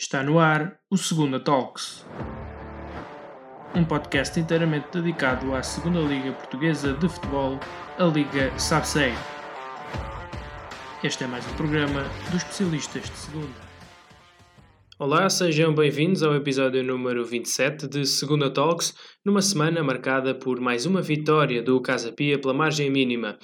Está no ar o Segunda Talks, um podcast inteiramente dedicado à Segunda Liga Portuguesa de Futebol, a Liga SABSEG. Este é mais um programa dos especialistas de Segunda. Olá, sejam bem-vindos ao episódio número 27 de Segunda Talks, numa semana marcada por mais uma vitória do Casa Pia pela margem mínima.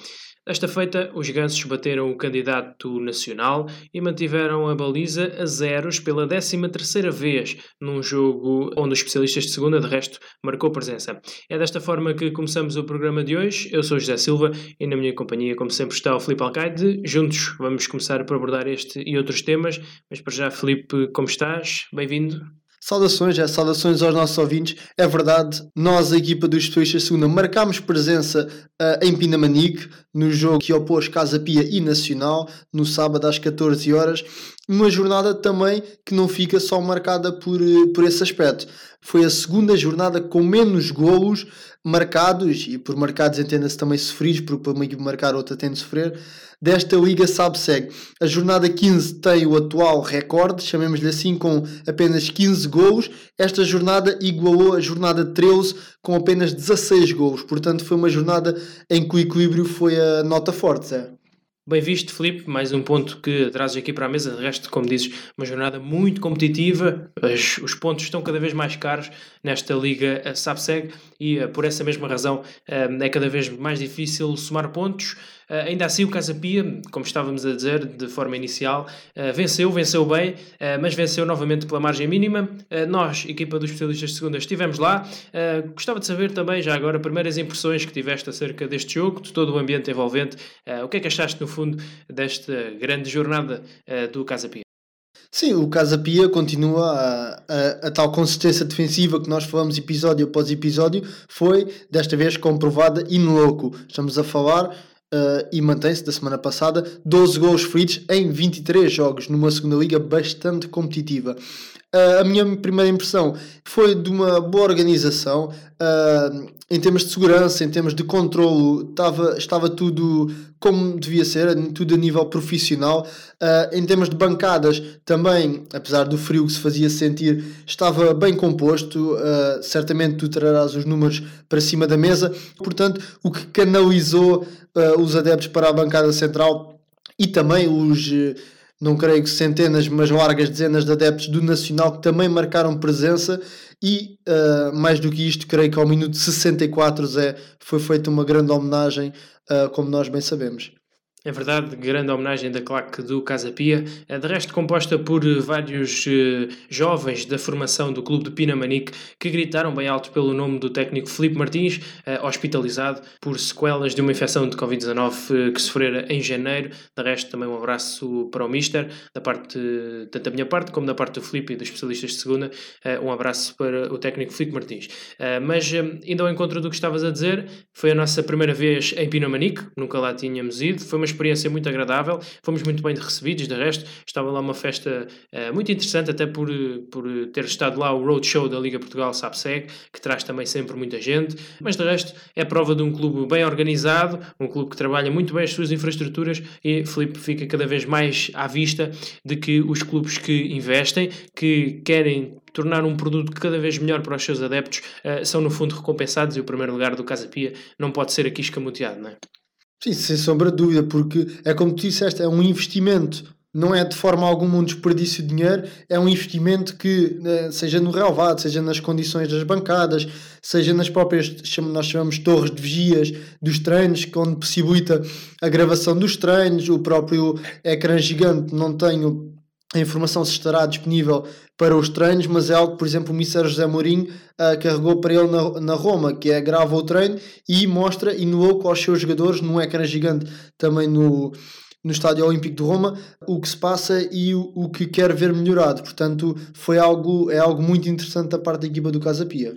Desta feita, os gansos bateram o candidato nacional e mantiveram a baliza a zeros pela 13ª vez, num jogo onde os especialistas de segunda, de resto, marcou presença. É desta forma que começamos o programa de hoje. Eu sou José Silva e na minha companhia, como sempre, está o Filipe Alcaide. Juntos vamos começar por abordar este e outros temas, mas para já, Filipe, como estás? Bem-vindo. Saudações, é, saudações aos nossos ouvintes. É verdade, nós, a equipa dos Especialistas Segunda, marcámos presença uh, em Pinamanique, no jogo que opôs Casa Pia e Nacional, no sábado às 14 horas. Uma jornada também que não fica só marcada por, eh, por esse aspecto. Foi a segunda jornada com menos golos marcados, e por marcados entenda-se também sofridos, porque para uma equipe marcar outra tem de sofrer, desta Liga SAB-SEG. A jornada 15 tem o atual recorde, chamemos-lhe assim, com apenas 15 golos. Esta jornada igualou a jornada 13 com apenas 16 golos. Portanto, foi uma jornada em que o equilíbrio foi a nota forte, Zé. Bem visto, Felipe. Mais um ponto que trazes aqui para a mesa. De resto, como dizes, uma jornada muito competitiva. Os pontos estão cada vez mais caros nesta Liga SABSEG e, uh, por essa mesma razão, uh, é cada vez mais difícil somar pontos. Uh, ainda assim, o Casa Pia, como estávamos a dizer de forma inicial, uh, venceu, venceu bem, uh, mas venceu novamente pela margem mínima. nós, equipa dos especialistas de segunda, estivemos lá. gostava de saber também, já agora, primeiras impressões que tiveste acerca deste jogo, de todo o ambiente envolvente. o que é que achaste, no fundo, desta grande jornada do Casa Pia? Sim, o Casa Pia continua a, a, a, tal consistência defensiva que nós falamos episódio após episódio, foi desta vez comprovada in loco. Estamos a falar Uh, e mantém-se da semana passada 12 gols feridos em 23 jogos numa segunda liga bastante competitiva. Uh, a minha primeira impressão foi de uma boa organização uh, em termos de segurança, em termos de controlo, estava, estava tudo como devia ser, tudo a nível profissional. em termos de bancadas, também, apesar do frio que se fazia sentir, estava bem composto. certamente tu trarás os números para cima da mesa, portanto, o que canalizou uh, os adeptos para a bancada central e também os, uh, não creio que centenas, mas largas dezenas de adeptos do Nacional que também marcaram presença e uh, mais do que isto, creio que ao minuto 64 Zé, foi feita uma grande homenagem, como nós bem sabemos. É verdade, grande homenagem da claque do Casa Pia, é de resto composta por eh, vários uh, jovens da formação do clube de Pinamanique que gritaram bem alto pelo nome do técnico Felipe Martins, uh, hospitalizado por sequelas de uma infecção de Covid-19 uh, que sofrera em janeiro. De resto, também um abraço para o Mister, da parte, tanto da minha parte como da parte do Felipe e dos especialistas de segunda. um abraço para o técnico Felipe Martins. mas, indo ao encontro do que estavas a dizer, foi a nossa primeira vez em Pinamanique, nunca lá tínhamos ido, foi uma experiência muito agradável, fomos muito bem recebidos, de resto estava lá uma festa uh, muito interessante, até por, por ter estado lá o Roadshow da Liga Portugal SAPSEG, que traz também sempre muita gente, mas de resto é prova de um clube bem organizado, um clube que trabalha muito bem as suas infraestruturas e Felipe fica cada vez mais à vista de que os clubes que investem, que querem tornar um produto cada vez melhor para os seus adeptos, uh, são no fundo recompensados e o primeiro lugar do Casa Pia não pode ser aqui escamoteado, não é? Sim, sem sombra de dúvida, porque é como tu disseste, é um investimento. Não é de forma alguma um desperdício de dinheiro, é um investimento que, né, seja no relevado, seja nas condições das bancadas, seja nas próprias, nós chamamos torres de vigias dos treinos, onde possibilita a gravação dos treinos, o próprio ecrã gigante, não tenho a informação se estará disponível para os treinos, mas é algo, por exemplo, o Mr. José Mourinho uh, carregou para ele na, na Roma, que é grava o treino e mostra e no aos seus jogadores num ecrã gigante também no, no Estádio Olímpico de Roma o que se passa e o, o que quer ver melhorado. Portanto, foi algo, é algo muito interessante da parte da equipa do Casa Pia.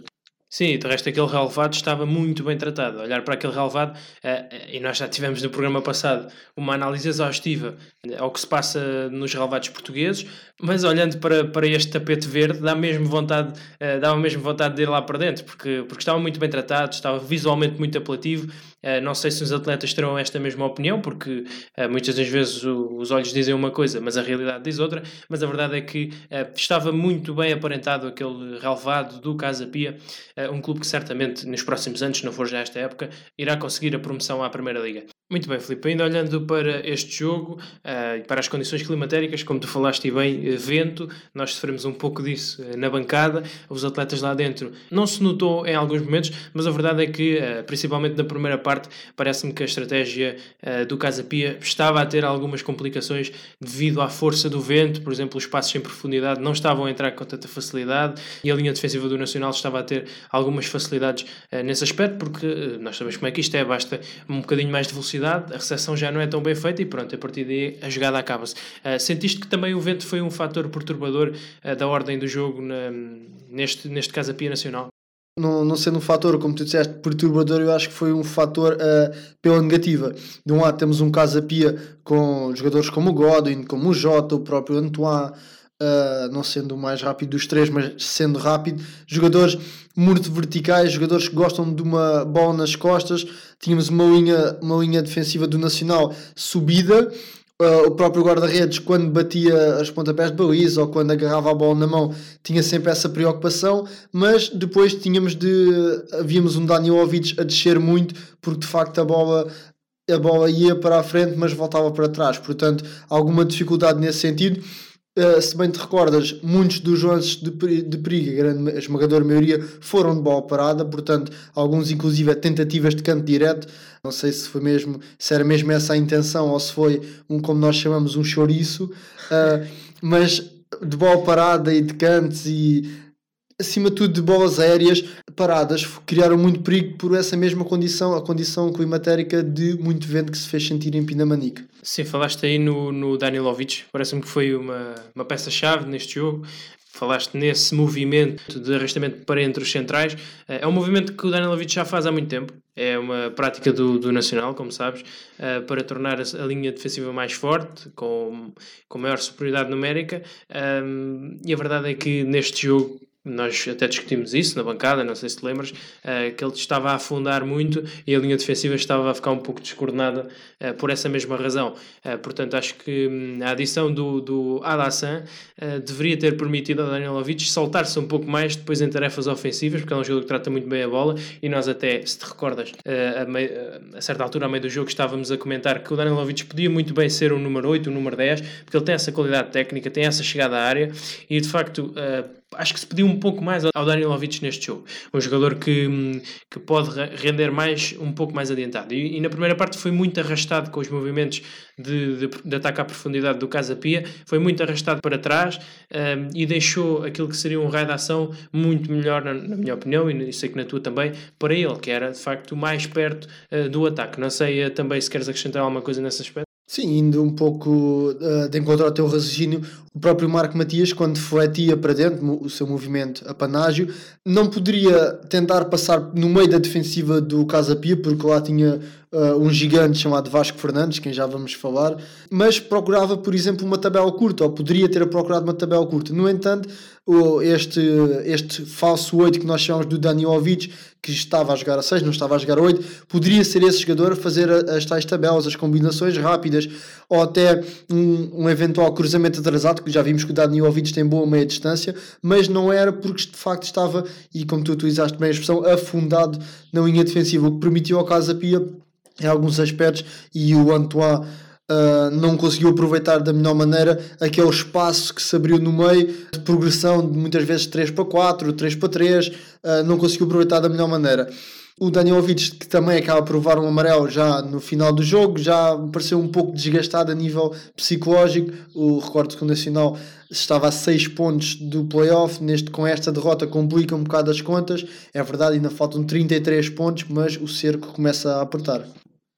Sim, de resto aquele relevado estava muito bem tratado. Olhar para aquele relevado, uh, e nós já tivemos no programa passado uma análise exaustiva ao que se passa nos relevados portugueses, mas olhando para, para este tapete verde, dá mesmo vontade, dava mesmo vontade de ir lá para dentro, porque, porque estava muito bem tratado, estava visualmente muito apelativo. Uh, não sei se os atletas terão esta mesma opinião, porque muitas das vezes os olhos dizem uma coisa, mas a realidade diz outra. Mas a verdade é que estava muito bem aparentado aquele relevado do Casa Pia um clube que certamente nos próximos anos, se não for já esta época, irá conseguir a promoção à Primeira Liga. Muito bem, Filipe. Ainda olhando para este jogo e uh, para as condições climatéricas, como tu falaste bem, uh, vento, nós sofremos um pouco disso uh, na bancada. Os atletas lá dentro não se notou em alguns momentos, mas a verdade é que, principalmente na primeira parte, parece-me que a estratégia do Casa Pia estava a ter algumas complicações devido à força do vento. Por exemplo, os passos em profundidade não estavam a entrar com tanta facilidade e a linha defensiva do Nacional estava a ter algumas facilidades nesse aspecto, porque nós sabemos como é que isto é, basta um bocadinho mais de velocidade velocidade, a recepção já não é tão bem feita e pronto, a partir daí a jogada acaba-se. Uh, sentiste que também o vento foi um fator perturbador uh, da ordem do jogo na, neste, neste caso a Pia Nacional? Não, não sendo um fator, como tu disseste, perturbador, eu acho que foi um fator uh, pela negativa. De um lado temos um Casa Pia com jogadores como o Godwin, como o Jota, o próprio Antoine, uh, não sendo o mais rápido dos três, mas sendo rápido, jogadores muito verticais, jogadores que gostam de uma bola nas costas. Tínhamos uma linha, uma linha defensiva do Nacional subida. Uh, o próprio guarda-redes, quando batia as pontapés de baliza ou quando agarrava a bola na mão, tinha sempre essa preocupação, mas depois tínhamos de. Havíamos um Danilovic a descer muito, porque de facto a bola a bola ia para a frente, mas voltava para trás. Portanto, alguma dificuldade nesse sentido. Uh, se bem te recordas, muitos dos lances de, de perigo, a grande a esmagadora maioria, foram de bola parada, portanto, alguns inclusive tentativas de canto direto. Não sei se foi mesmo, se era mesmo essa a intenção ou se foi um, como nós chamamos, um chouriço, uh, mas de bola parada e de cantos e acima de tudo de bolas aéreas paradas criaram muito perigo por essa mesma condição, a condição climatérica de muito vento que se fez sentir em Pinamanique. Sim, falaste aí no, no Danilovic, parece-me que foi uma, uma peça-chave neste jogo. Falaste nesse movimento de arrastamento para entre os centrais. É um movimento que o Danilovic já faz há muito tempo. É uma prática do, do Nacional, como sabes, eh, para tornar a, linha defensiva mais forte, com, com maior superioridade numérica. e a verdade é que neste jogo nós até discutimos isso na bancada, não sei se te lembras, uh, que ele estava a afundar muito e a linha defensiva estava a ficar um pouco descoordenada uh, por essa mesma razão. Uh, portanto, acho que um, a adição do, do Alassan deveria ter permitido ao Danilovic soltar-se um pouco mais depois em tarefas ofensivas, porque é um jogo que trata muito bem a bola e nós até, se te recordas, a, a, certa altura, a meio do jogo, estávamos a comentar que o Danilovic podia muito bem ser o número 8, o número 10, porque ele tem essa qualidade técnica, tem essa chegada à área e de facto acho que se pediu um pouco mais ao Danilovic neste jogo. Um jogador que, que pode render mais um pouco mais adiantado. E, e na primeira parte foi muito arrastado com os movimentos de, de, de ataque à profundidade do Casa Pia, foi muito arrastado para trás um, e deixou aquilo que seria um raio de ação muito melhor, na, na, minha opinião, e sei que na tua também, para ele, que era de facto mais perto uh, do ataque. Não sei uh, também se queres acrescentar alguma coisa nesse aspecto. Sim, indo um pouco uh, de encontro ao teu raciocínio, o próprio Marco Matias, quando fletia para dentro o seu movimento a panágio, não poderia tentar passar no meio da defensiva do Casa Pia, porque lá tinha uh, um gigante chamado Vasco Fernandes, quem já vamos falar, mas procurava, por exemplo, uma tabela curta, ou poderia ter procurado uma tabela curta. No entanto, este, este falso 8 que nós chamamos do Daniovic, que estava a jogar a 6, não estava a jogar a 8, poderia ser esse jogador a fazer as tais tabelas, as combinações rápidas, ou até um, um eventual cruzamento atrasado, que já vimos que o Daniovic tem boa meia distância, mas não era porque de facto estava, e como tu utilizaste bem a expressão, afundado na linha defensiva, o que permitiu ao Casa Pia em alguns aspectos e o Antoine uh, não conseguiu aproveitar da melhor maneira aquele espaço que se abriu no meio de progressão de muitas vezes 3 para 4, 3 para 3, uh, não conseguiu aproveitar da melhor maneira. O Danilovic, que também acaba por provar um amarelo já no final do jogo, já pareceu um pouco desgastado a nível psicológico. O recorte que o Nacional estava a 6 pontos do playoff, neste, com esta derrota complica um bocado as contas. É verdade, ainda faltam 33 pontos, mas o cerco começa a apertar.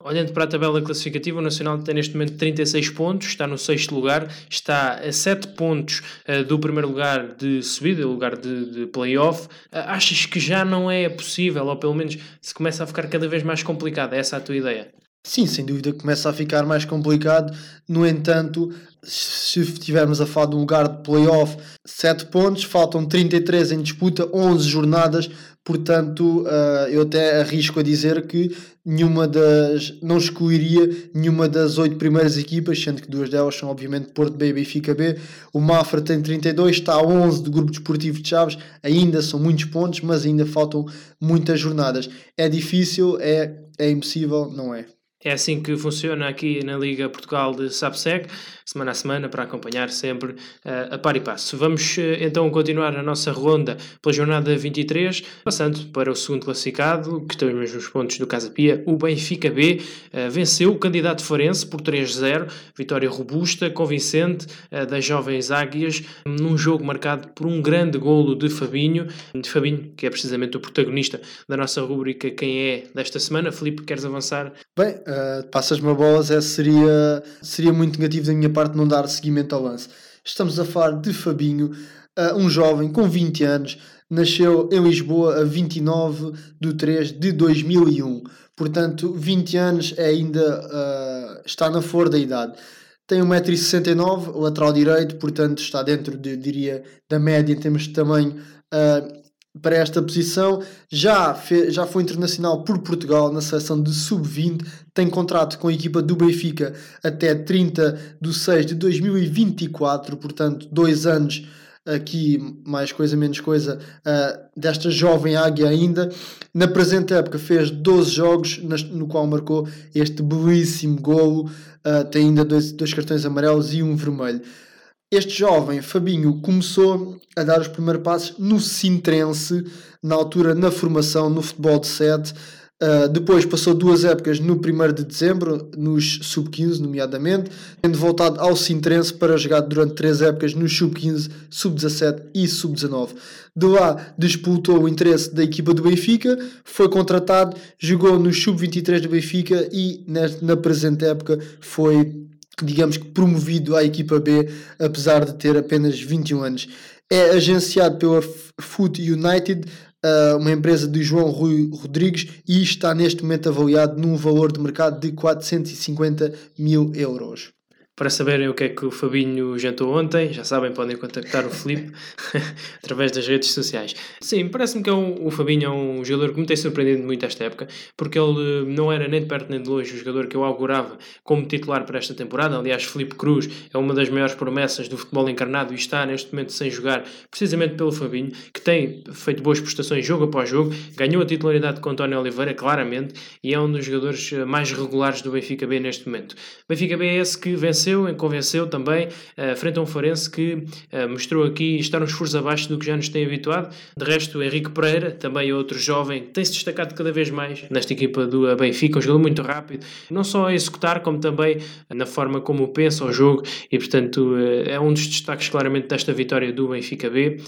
Olhando para a tabela classificativa, o Nacional tem neste momento 36 pontos, está no sexto lugar, está a 7 pontos uh, do primeiro lugar de subida, lugar de, de playoff. Uh, achas que já não é possível, ou pelo menos se começa a ficar cada vez mais complicado? É essa a tua ideia? Sim, sem dúvida começa a ficar mais complicado. No entanto, se estivermos a falar de um lugar de playoff, 7 pontos, faltam 33 em disputa, 11 jornadas, portanto, uh, eu até arrisco a dizer que nenhuma das. não excluiria nenhuma das 8 primeiras equipas, sendo que duas delas são obviamente Porto B e Benfica B. O Mafra tem 32, está a 11 do Grupo Desportivo de Chaves, ainda são muitos pontos, mas ainda faltam muitas jornadas. É difícil, é, é impossível, não é? É assim que funciona aqui na Liga Portugal de SAPSEC, semana a semana, para acompanhar sempre uh, a par e passo. Vamos uh, então continuar a nossa ronda pela jornada 23, passando para o segundo classificado, que tem os mesmos pontos do Casa Pia, o Benfica B, uh, venceu o candidato Farense por 3-0, vitória robusta, convincente das jovens águias, num jogo marcado por um grande golo de Fabinho, de Fabinho, que é precisamente o protagonista da nossa rubrica Quem é desta semana. Felipe, queres avançar? Bem, uh, passas-me a bolas, é, seria, seria muito negativo da minha parte não dar seguimento ao lance. Estamos a falar de Fabinho, uh, um jovem com 20 anos, nasceu em Lisboa a 29 de 3 de 2001. Portanto, 20 anos é ainda uh, está na flor da idade. Tem 1,69m, lateral direito, portanto está dentro, de, diria, da média em termos de tamanho uh, para esta posição. Já, fez, já foi internacional por Portugal na seleção de sub-20. Tem contrato com a equipa do Benfica até 30 de 6 de 2024, portanto, dois anos aqui, mais coisa, menos coisa, uh, desta jovem águia ainda. Na presente época fez 12 jogos, no qual marcou este belíssimo golo. Uh, tem ainda dois, dois cartões amarelos e um vermelho. Este jovem, Fabinho, começou a dar os primeiros passos no Sintrense, na altura na formação no futebol de 7. Uh, depois passou duas épocas no 1 de dezembro, nos sub-15, nomeadamente, tendo voltado ao Sintrense para jogar durante três épocas nos sub-15, sub-17 e sub-19. De lá disputou o interesse da equipa do Benfica, foi contratado, jogou no sub-23 do Benfica e na presente época foi digamos que promovido à equipa B, apesar de ter apenas 21 anos. É agenciado pela Foot United, uh, uma empresa de João Rui Rodrigues, e está neste momento avaliado num valor de mercado de 450 mil euros. Para saberem o que é que o Fabinho jantou ontem, já sabem, podem contactar o Felipe através das redes sociais. Sim, parece-me que é um, o Fabinho é um jogador que me tem surpreendido muito esta época, porque ele não era nem de perto nem de longe o jogador que eu augurava como titular para esta temporada. Aliás, Felipe Cruz é uma das maiores promessas do futebol encarnado e está neste momento sem jogar, precisamente pelo Fabinho, que tem feito boas prestações jogo após jogo, ganhou a titularidade com António Oliveira, claramente, e é um dos jogadores mais regulares do Benfica B neste momento. Benfica B é esse que venceu convenceu, convenceu também uh, frente a um Farense que uh, mostrou aqui estar uns furos abaixo do que já nos tem habituado. De resto, Henrique Pereira, também outro jovem, tem-se destacado cada vez mais nesta equipa do Benfica, um jogador muito rápido, não só a executar, como também na forma como pensa o jogo, e portanto é um dos destaques claramente desta vitória do Benfica B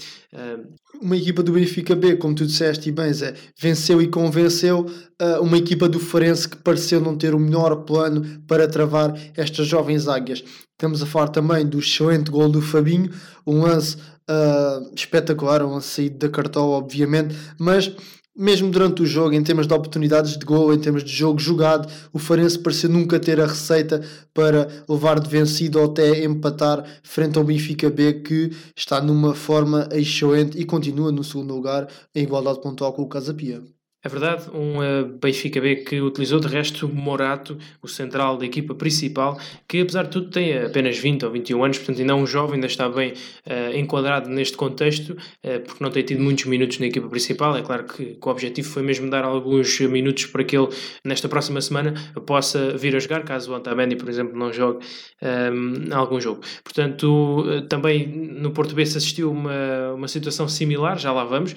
uma equipa do Benfica B, como tu disseste e bem, Zé, venceu e convenceu uh, uma equipa do Farense que pareceu não ter o melhor plano para travar estas jovens águias. Estamos a falar também do excelente gol do Fabinho, um lance uh, espetacular, um lance saído da cartola, obviamente, mas mesmo durante o jogo, em termos de oportunidades de gol, em termos de jogo jogado, o Farense pareceu nunca ter a receita para levar de vencido ou até empatar frente ao Benfica B, que está numa forma excelente e continua no segundo lugar em igualdade pontual com o Casa Pia. É verdade, um uh, Benfica B que utilizou de resto Morato, o central da equipa principal, que apesar de tudo tem apenas 20 ou 21 anos, portanto ainda é um jovem, ainda está bem uh, enquadrado neste contexto, uh, porque não tem tido muitos minutos na equipa principal. É claro que, que, o objetivo foi mesmo dar alguns minutos para que ele, nesta próxima semana, possa vir a jogar, caso o Otamendi, por exemplo, não jogue um, algum jogo. Portanto, também no Porto B se assistiu uma, uma situação similar, já lá vamos,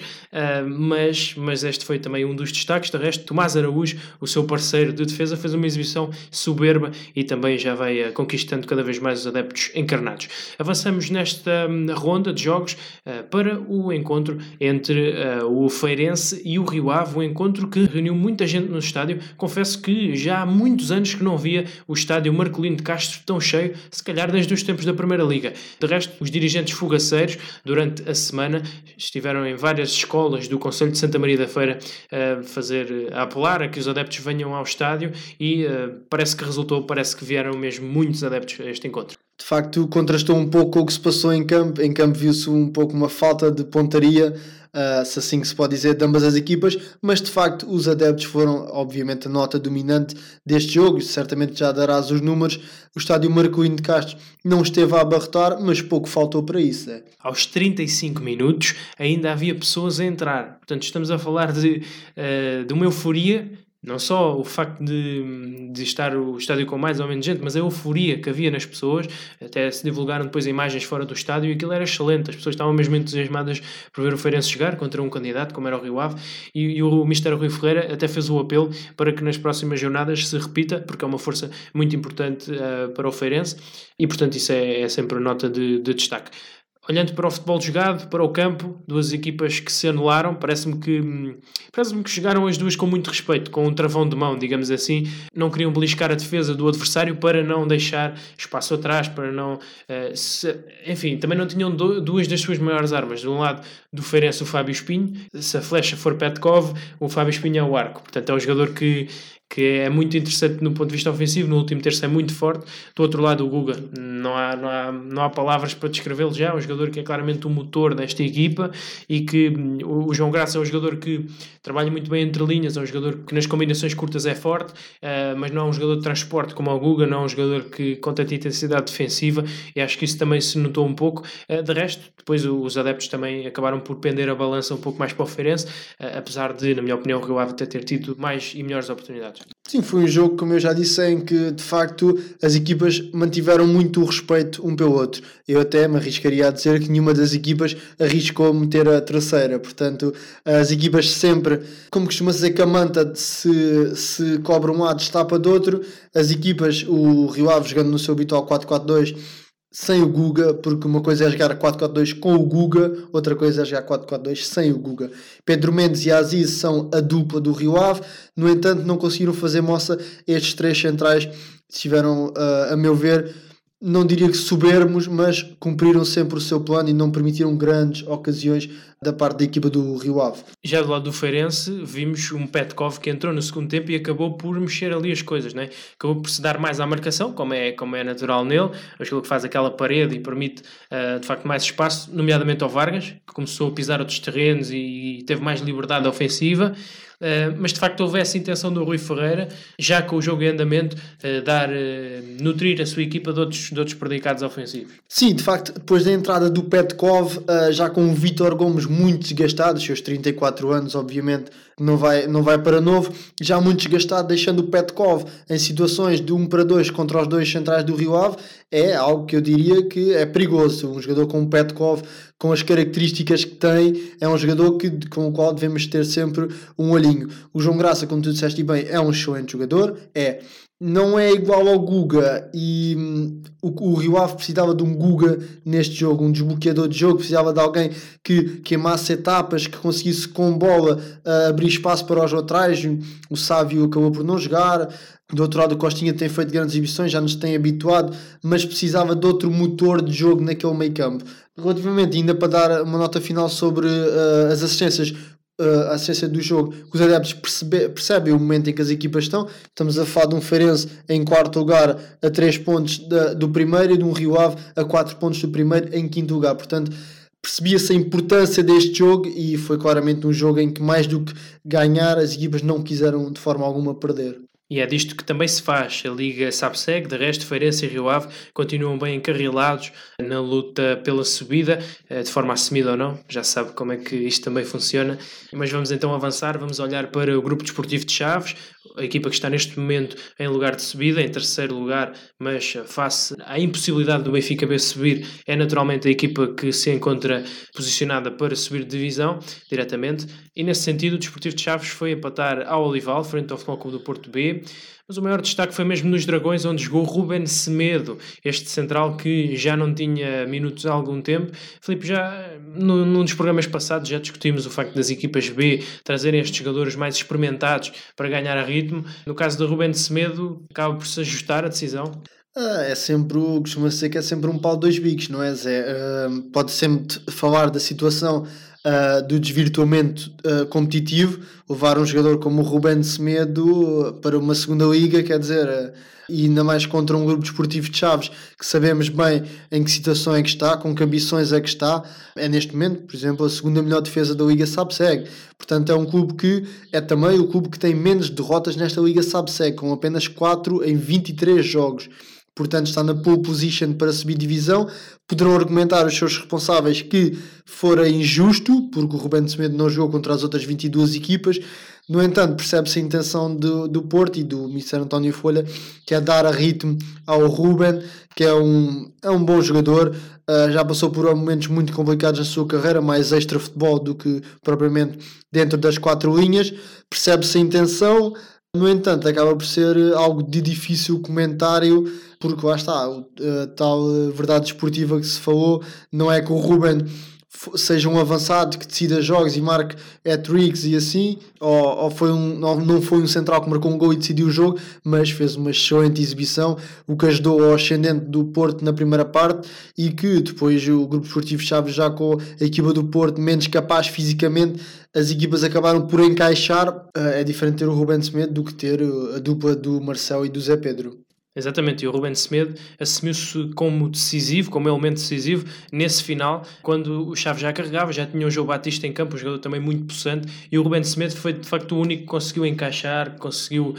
mas, mas este foi também um dos destaques. De resto, Tomás Araújo, o seu parceiro de defesa, fez uma exibição soberba e também já vai uh, conquistando cada vez mais os adeptos encarnados. Avançamos nesta um, ronda de jogos uh, para o encontro entre uh, o Feirense e o Rio Ave, um encontro que reuniu muita gente no estádio. Confesso que já há muitos anos que não via o estádio Marcolino de Castro tão cheio, se calhar desde os tempos da Primeira Liga. De resto, os dirigentes fogaceiros, durante a semana, estiveram em várias escolas do Conselho de Santa Maria da Feira fazer, a apelar a que os adeptos venham ao estádio e uh, parece que resultou, parece que vieram mesmo muitos adeptos a este encontro de facto contrastou um pouco com o que se passou em campo. Em campo viu-se um pouco uma falta de pontaria, uh, se assim se pode dizer, de ambas as equipas, mas de facto os adeptos foram, obviamente, a nota dominante deste jogo. Certamente já darás os números. O estádio Marcoinho de Castro não esteve a abarrotar, mas pouco faltou para isso. É. Aos 35 minutos ainda havia pessoas a entrar. Portanto, estamos a falar de, uh, de uma euforia não só o facto de, de estar o estádio com mais ou menos gente, mas a euforia que havia nas pessoas, até se divulgaram depois imagens fora do estádio e aquilo era excelente, as pessoas estavam mesmo entusiasmadas por ver o Feirense jogar contra um candidato, como era o Rio Ave, e, e o Mister Rui Ferreira até fez o apelo para que nas próximas jornadas se repita, porque é uma força muito importante uh, para o Feirense, e portanto isso é, é sempre nota de, de destaque. Olhando para o futebol jogado, para o campo, duas equipas que se anularam, parece-me que parece-me que chegaram as duas com muito respeito, com um travão de mão, digamos assim. Não queriam beliscar a defesa do adversário para não deixar espaço atrás, para não. Uh, se, enfim, também não tinham do, duas das suas maiores armas. De um lado, do Feirense, o Fábio Espinho. Se a flecha for Petkov, o Fábio Espinho é o arco. Portanto, é um jogador que que é muito interessante no ponto de vista ofensivo, no último terço é muito forte. Do outro lado, o Guga, não há, não há, não há palavras para descrevê-lo já, é um jogador que é claramente o motor desta equipa e que hum, o, João Graça é um jogador que trabalha muito bem entre linhas, é um jogador que nas combinações curtas é forte, uh, mas não é um jogador de transporte como o Guga, não é um jogador que com tanta intensidade defensiva e acho que isso também se notou um pouco. Uh, de resto, depois os adeptos também acabaram por pender a balança um pouco mais para o Feirense, uh, apesar de, na minha opinião, o Rio Ave ter tido mais e melhores oportunidades. Sim, foi um jogo, como eu já disse, em que de facto as equipas mantiveram muito o respeito um pelo outro. Eu até me arriscaria a dizer que nenhuma das equipas arriscou meter a terceira. Portanto, as equipas sempre, como costuma dizer que a manta se, se cobre um lado, destapa do outro, as equipas, o Rio Ave jogando no seu habitual 4-4-2 sem o Guga, porque uma coisa é jogar 4-4-2 com o Guga, outra coisa é jogar 4-4-2 sem o Guga. Pedro Mendes e Aziz são a dupla do Rio Ave, no entanto não conseguiram fazer moça estes três centrais, estiveram, uh, a meu ver, não diria que soberbos, mas cumpriram sempre o seu plano e não permitiram grandes ocasiões da parte da equipa do Rio Ave. Já do lado do Feirense, vimos um Petkov que entrou no segundo tempo e acabou por mexer ali as coisas, né? acabou por se dar mais à marcação, como é, como é natural nele, aquilo que faz aquela parede e permite uh, de facto mais espaço, nomeadamente ao Vargas, que começou a pisar outros terrenos e teve mais liberdade ofensiva. Uh, mas de facto houve essa intenção do Rui Ferreira, já com o jogo em andamento, uh, dar, uh, nutrir a sua equipa de outros, de outros predicados ofensivos. Sim, de facto, depois da entrada do Petkov, já com o Vitor Gomes muito desgastado, seus 34 anos, obviamente, não vai, não vai para novo, já muito desgastado, deixando o Petkov em situações de 1 para 2 contra os dois centrais do Rio Ave, é algo que eu diria que é perigoso. Um jogador como Petkov, com as características que tem, é um jogador que, com o qual devemos ter sempre um olhinho. O João Graça, como tu disseste bem, é um excelente jogador, é não é igual ao Guga e hum, o, o Rio Ave precisava de um Guga neste jogo, um desbloqueador de jogo, precisava de alguém que queimasse etapas, que conseguisse com bola uh, abrir espaço para os laterais. O Sávio acabou por não jogar. Do outro lado, o Costinha tem feito grandes exibições, já nos tem habituado, mas precisava de outro motor de jogo naquele meio campo. Relativamente, ainda para dar uma nota final sobre uh, as assistências, uh, a assistência do jogo, os adeptos percebe, percebem o momento em que as equipas estão. Estamos a falar de um Feirense em quarto lugar a 3 pontos da, do primeiro e de um Rio Ave a 4 pontos do primeiro em quinto lugar. Portanto, percebia-se a importância deste jogo e foi claramente um jogo em que mais do que ganhar as equipas não quiseram de forma alguma perder. E é disto que também se faz. A Liga SAPSEG, de resto, Feirense e Rio Ave continuam bem encarrilados na luta pela subida, eh, de forma assumida ou não, já sabe como é que isto também funciona. Mas vamos então avançar, vamos olhar para o Grupo Desportivo de Chaves, a equipa que está neste momento em lugar de subida, em terceiro lugar, mas face à impossibilidade do Benfica B subir, é naturalmente a equipa que se encontra posicionada para subir de divisão diretamente. E nesse sentido, o Desportivo de Chaves foi empatar ao Olival, frente ao Futebol Clube do Porto B. Mas o maior destaque foi mesmo nos Dragões, onde jogou Ruben Semedo, este central que já não tinha minutos há algum tempo. Filipe, já no, num dos programas passados já discutimos o facto das equipas B trazerem estes jogadores mais experimentados para ganhar a ritmo. No caso do Ruben Semedo, acaba por se ajustar a decisão. Ah, é sempre, costuma ser que é sempre um pau de dois bicos, não é, Zé? Uh, pode sempre falar da situação uh, do desvirtuamento uh, competitivo, levar um jogador como o Ruben Semedo para uma segunda liga, quer dizer, uh, e ainda mais contra um grupo desportivo de Chaves, que sabemos bem em que situação é que está, com que ambições é que está, é neste momento, por exemplo, a segunda melhor defesa da Liga Sabseg. Portanto, é um clube que é também o clube que tem menos derrotas nesta Liga Sabseg, com apenas 4 em 23 jogos portanto está na pole position para subir divisão, poderão argumentar os seus responsáveis que fora injusto, porque o Ruben Semedo não jogou contra as outras 22 equipas, no entanto, percebe-se a intenção do, do Porto e do Mr. António Folha, que é dar a ritmo ao Ruben, que é um, é um bom jogador, uh, já passou por momentos muito complicados na sua carreira, mais extra futebol do que propriamente dentro das quatro linhas, percebe-se a intenção, no entanto, acaba por ser algo de difícil comentário, porque lá está, a tal verdade esportiva que se falou, não é que o Ruben seja um avançado que decida jogos e marque hat-tricks e assim, ou, ou, foi um, ou não foi um central que marcou um gol e decidiu o jogo, mas fez uma excelente exibição, o que ajudou ao ascendente do Porto na primeira parte e que depois o Grupo Esportivo Chaves já com a equipa do Porto menos capaz fisicamente, as equipas acabaram por encaixar. Eh, é diferente ter o Ruben Semedo do que ter a dupla do Marcel e do Zé Pedro. Exatamente, e o Ruben Semedo assumiu-se como decisivo, como elemento decisivo, nesse final, quando o Chaves já carregava, já tinha o João Batista em campo, um jogador também muito possante, e o Ruben Semedo foi de facto o único que conseguiu encaixar, conseguiu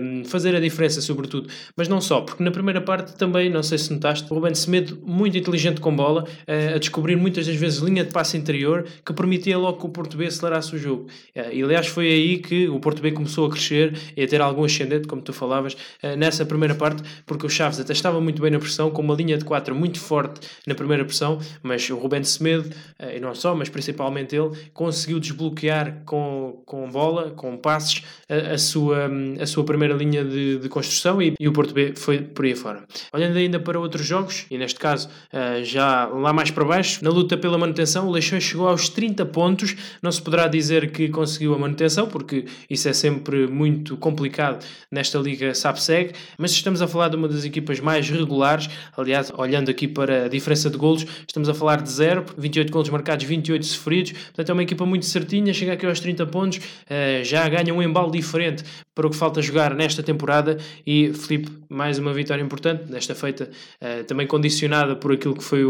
um, fazer a diferença, sobretudo. Mas não só, porque na primeira parte também, não sei se notaste, o Ruben Semedo muito inteligente com bola, uh, a descobrir muitas das vezes linha de passe interior, que permitia logo que o B acelerasse o jogo. Uh, e aliás foi aí que o Porto B começou a crescer e a ter algum ascendente, como tu falavas, uh, nessa primeira parte parte, porque o Chaves até estava muito bem na pressão, com uma linha de 4 muito forte na primeira pressão, mas o Rubén Semedo, eh, e não só, mas principalmente ele, conseguiu desbloquear com, com bola, com passes, a, a sua, a sua primeira linha de, de construção e, e, o Porto B foi por aí fora. Olhando ainda para outros jogos, e neste caso eh, já lá mais para baixo, na luta pela manutenção, o Leixões chegou aos 30 pontos, não se poderá dizer que conseguiu a manutenção, porque isso é sempre muito complicado nesta liga SAPSEG, mas estamos estamos a falar de uma das equipas mais regulares, aliás, olhando aqui para a diferença de golos, estamos a falar de 0, 28 golos marcados, 28 sofridos, portanto é uma equipa muito certinha, chega aqui aos 30 pontos, uh, já ganha um embalo diferente para o que falta jogar nesta temporada. E Felipe, mais uma vitória importante, desta feita uh, também condicionada por aquilo que foi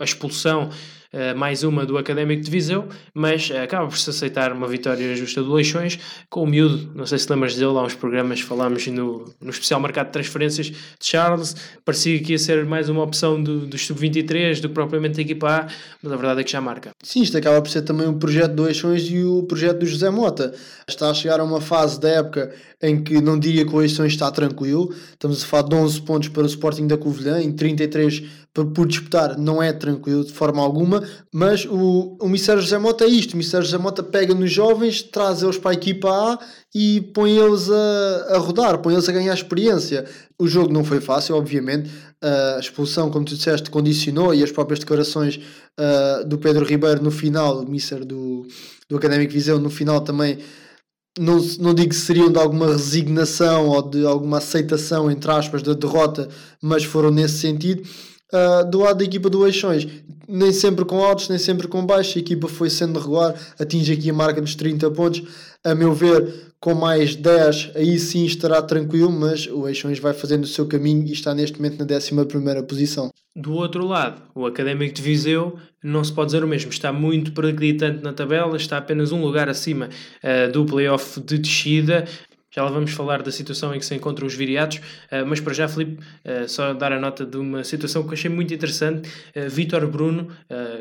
a expulsão eh, mais uma do Académico de Viseu, mas uh, acaba por se aceitar uma vitória justa do Leixões com o miúdo, não sei se lembras dele, há uns programas falámos no, no especial mercado de transferências de Charles, parecia que ia ser mais uma opção do, dos sub-23 do que propriamente da equipa A, mas a verdade é que já marca. Sim, isto acaba por ser também o projeto do Leixões e o projeto do José Mota. Está a chegar a uma fase da época em que não diria que o Leixões está tranquilo, estamos a falar de 11 pontos para o Sporting da Covilhã, em 33 por disputar não é tranquilo de forma alguma, mas o, o Mistério José Mota é isto: o Mistério José Mota pega nos jovens, traz-eles para a equipa A e põe-eles a, a rodar, põe-eles a ganhar experiência. O jogo não foi fácil, obviamente. A expulsão, como tu disseste, condicionou e as próprias declarações uh, do Pedro Ribeiro no final, o Mister do, do Académico Viseu, no final também. Não, não digo que seriam de alguma resignação ou de alguma aceitação, entre aspas, da derrota, mas foram nesse sentido uh, do lado da equipa do Eixões. Nem sempre com altos, nem sempre com baixos. A equipa foi sendo regular, atinge aqui a marca dos 30 pontos. A meu ver, com mais 10, aí sim estará tranquilo, mas o Eixões vai fazendo o seu caminho e está neste momento na 11 posição. Do outro lado, o Académico de Viseu não se pode dizer o mesmo, está muito periclitante na tabela, está apenas um lugar acima uh, do playoff de descida, Já lá vamos falar da situação em que se encontram os viriatos, uh, mas para já, Filipe, uh, só dar a nota de uma situação que eu achei muito interessante. Uh, Vítor Bruno,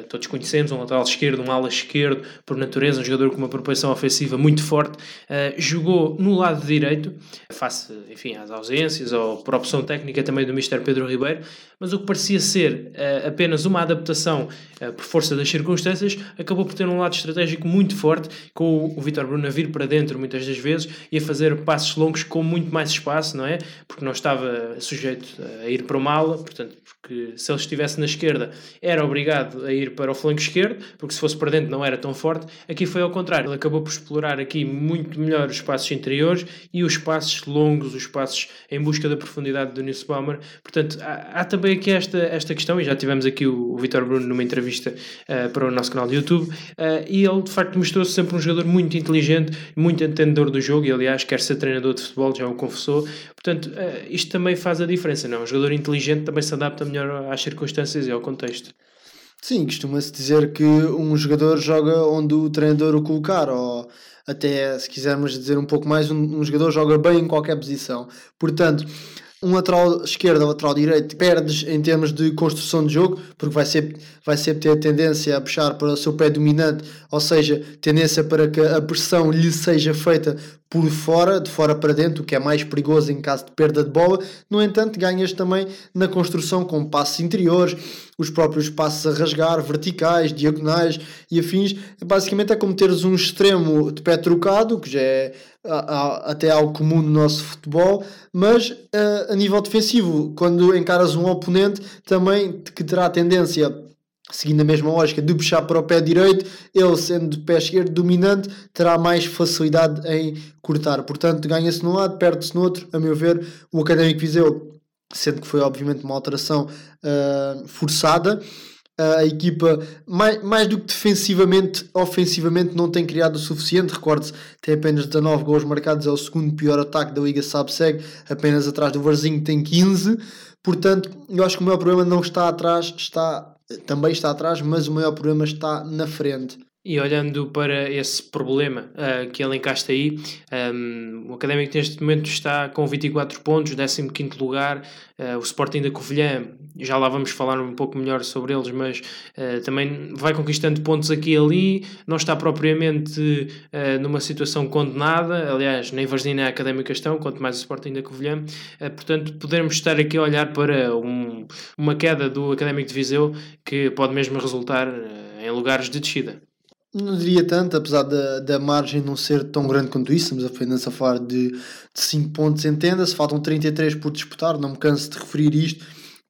todos conhecemos, um lateral esquerdo, um ala esquerdo, por natureza, um jogador com uma propensão ofensiva muito forte, jogou no lado direito, face enfim, às ausências ou por opção técnica também do Mr. Pedro Ribeiro, mas o que parecia ser apenas uma adaptação por força das circunstâncias, acabou por ter um lado estratégico muito forte, com o Vítor Bruno a vir para dentro muitas das vezes e a fazer passos longos com muito mais espaço, não é? Porque não estava sujeito a ir para o mala, portanto, porque se ele estivesse na esquerda era obrigado a ir para o flanco esquerdo, porque se fosse para dentro não era tão forte. Aqui foi ao contrário, ele acabou por explorar aqui muito melhor os espaços interiores e os espaços longos, os espaços em busca da profundidade do Nils Baumer. Portanto, há, há, também aqui esta, esta questão, e já tivemos aqui o, o Vitor Bruno numa entrevista uh, para o nosso canal de YouTube, uh, e ele de facto mostrou-se sempre um jogador muito inteligente, muito entendedor do jogo, e aliás quer ser treinador de futebol, já o confessou. Portanto, uh, isto também faz a diferença, não? É? Um jogador inteligente também se adapta melhor às circunstâncias e ao contexto. Sim, costuma-se dizer que um jogador joga onde o treinador o colocar, ou até, se quisermos dizer um pouco mais, um, um jogador joga bem em qualquer posição. Portanto, um lateral esquerdo ou lateral direito perdes em termos de construção de jogo, porque vai sempre, vai sempre ter tendência a puxar para o seu pé dominante, ou seja, tendência para que a pressão lhe seja feita por fora, de fora para dentro, o que é mais perigoso em caso de perda de bola. No entanto, ganhas também na construção com passos interiores, os próprios passos a rasgar, verticais, diagonais e afins. Basicamente é como teres um extremo de pé trocado, que já é até algo comum no nosso futebol, mas a nível defensivo, quando encaras um oponente também que terá tendência seguindo a mesma lógica de puxar para o pé direito, ele sendo de pé esquerdo dominante, terá mais facilidade em cortar. Portanto, ganha-se num lado, perde-se no outro. A meu ver, o Académico Viseu, sendo que foi obviamente uma alteração uh, forçada, a equipa, mais, mais do que defensivamente, ofensivamente não tem criado o suficiente. Recorde-se, tem apenas 19 gols marcados, é o segundo pior ataque da Liga Sabseg, apenas atrás do Varzinho tem 15. Portanto, eu acho que o maior problema não está atrás, está também está atrás, mas o maior problema está na frente. E olhando para esse problema uh, que ele encaixa aí, um, o Académico neste momento está com 24 pontos, 15 lugar. Uh, o Sporting da Covilhã, já lá vamos falar um pouco melhor sobre eles, mas uh, também vai conquistando pontos aqui e ali. Não está propriamente numa situação condenada, aliás, nem Varzim nem a Académica estão, quanto mais o Sporting da Covilhã. portanto, podermos estar aqui a olhar para um, uma queda do Académico de Viseu que pode mesmo resultar em lugares de descida. Não diria tanto, apesar da, da margem não ser tão grande quanto isso, estamos apenas a falar de 5 pontos, entenda-se, faltam 33 por disputar, não me canso de referir isto,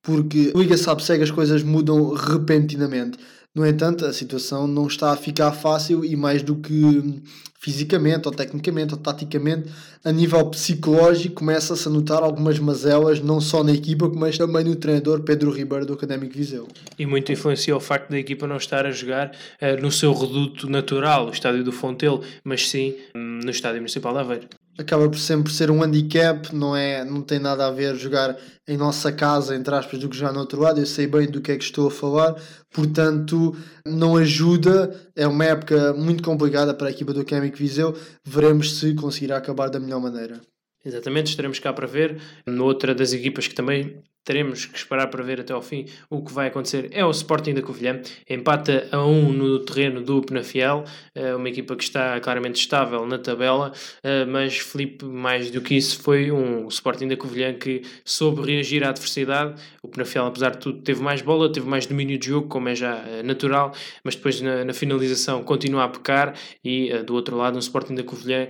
porque o Liga sabe segue as coisas mudam repentinamente. No entanto, a situação não está a ficar fácil e mais do que fisicamente, ou tecnicamente, ou taticamente, a nível psicológico, começa-se a notar algumas mazelas, não só na equipa, mas também no treinador Pedro Ribeiro do Académico Viseu. E muito influenciou o facto da equipa não estar a jogar uh, no seu reduto natural, o estádio do Fontelo, mas sim um, no estádio municipal de Aveiro acaba por sempre ser um handicap, não, é, não tem nada a ver jogar em nossa casa, entre aspas, do que jogar no outro lado. Eu sei bem do que é que estou a falar, portanto, não ajuda. É uma época muito complicada para a equipa do Químico Viseu. Veremos se conseguirá acabar da melhor maneira. Exatamente, estaremos cá para ver. Noutra das equipas que também teremos que esperar para ver até ao fim o que vai acontecer. É o Sporting da Covilhã, empata a 1 no terreno do Penafiel, eh, uma equipa que está claramente estável na tabela, eh, mas Felipe, mais do que isso, foi um Sporting da Covilhã que soube reagir à adversidade, o Penafiel apesar de tudo teve mais bola, teve mais domínio de jogo, como é já eh, natural, mas depois na, na finalização continua a pecar e do outro lado um Sporting da Covilhã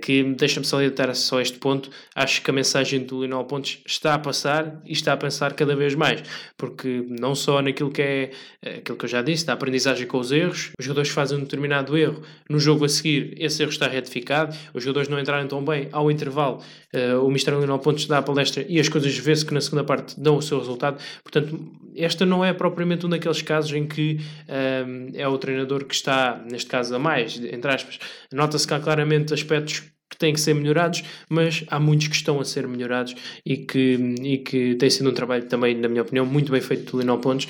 que deixa-me salientar só este ponto, acho que a mensagem do Lionel Pontes está a passar está a pensar cada vez mais, porque não só naquilo que é eh, aquilo que eu já disse, da aprendizagem com os erros, os jogadores fazem um determinado erro, no jogo a seguir esse erro está retificado, os jogadores não entrarem tão bem, ao intervalo uh, o Mr. Lionel Pontes dá a palestra e as coisas vê-se que na segunda parte dão o seu resultado, portanto esta não é propriamente um daqueles casos em que um, eh, é o treinador que está, neste caso a mais, entre aspas, nota-se claramente aspectos que têm que ser melhorados, mas há muitos que estão a ser melhorados e que, e que tem sido um trabalho também, na minha opinião, muito bem feito do Lionel Pontes,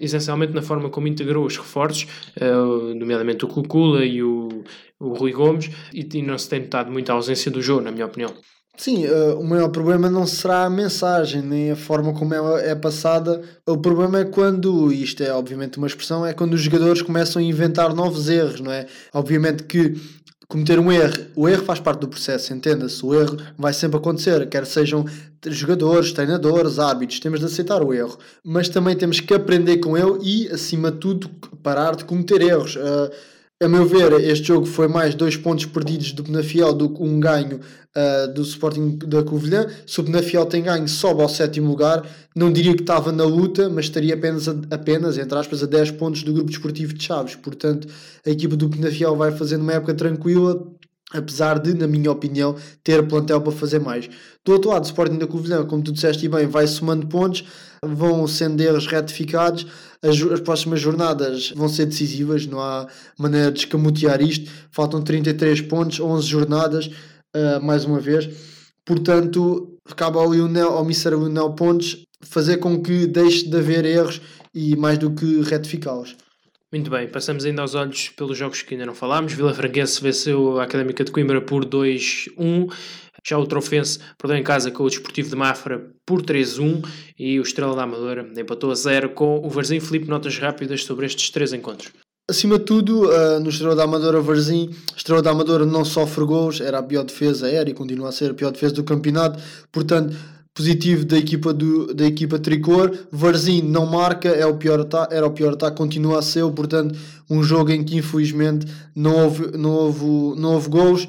essencialmente na forma como integrou os reforços, uh, nomeadamente o Cucula e o, o Rui Gomes, e, e não se tem notado muita ausência do jogo, na minha opinião. Sim, uh, o maior problema não será a mensagem, nem a forma como ela é passada. O problema é quando, isto é obviamente uma expressão, é quando os jogadores começam a inventar novos erros, não é? Obviamente que cometer um erro, o erro faz parte do processo, entenda-se, o erro vai sempre acontecer, quer sejam jogadores, treinadores, árbitros, temos de aceitar o erro, mas também temos que aprender com ele e, acima de tudo, parar de cometer erros. Uh, a meu ver, este jogo foi mais dois pontos perdidos do Penafiel do que um ganho uh, do Sporting da Covilhã. Se o Penafiel tem ganho, sobe ao sétimo lugar. Não diria que estava na luta, mas estaria apenas, a, apenas entre aspas, a 10 pontos do Grupo Desportivo de Chaves. Portanto, a equipa do Penafiel vai fazendo uma época tranquila, apesar de, na minha opinião, ter plantel para fazer mais. Do outro lado, o Sporting da Covilhã, como tu disseste bem, vai somando pontos, vão sendo erros retificados, as, as próximas jornadas vão ser decisivas, não há maneira de escamotear isto, faltam 33 pontos, 11 jornadas, uh, mais uma vez, portanto, cabe ao, Lionel, ao Mr. Lionel Pontes fazer com que deixe de haver erros e mais do que retificá-los. Muito bem, passamos ainda aos olhos pelos jogos que ainda não falámos. Vila Franquense venceu a Académica de Coimbra por 2-1. Já o Trofense perdeu em casa com o Desportivo de Mafra por 3-1 e o Estrela da Amadora empatou a 0 com o Varzim. Felipe, notas rápidas sobre estes três encontros. Acima de tudo, uh, no Estrela da Amadora Varzim, Estrela da Amadora não sofre gols, era a pior defesa, era e continua a ser a pior defesa do campeonato, portanto positivo da equipa, do, da equipa tricor. Varzim não marca, é o pior ataque, era o pior ataque, continua a ser, portanto, um jogo em que infelizmente não houve, não houve, não houve gols.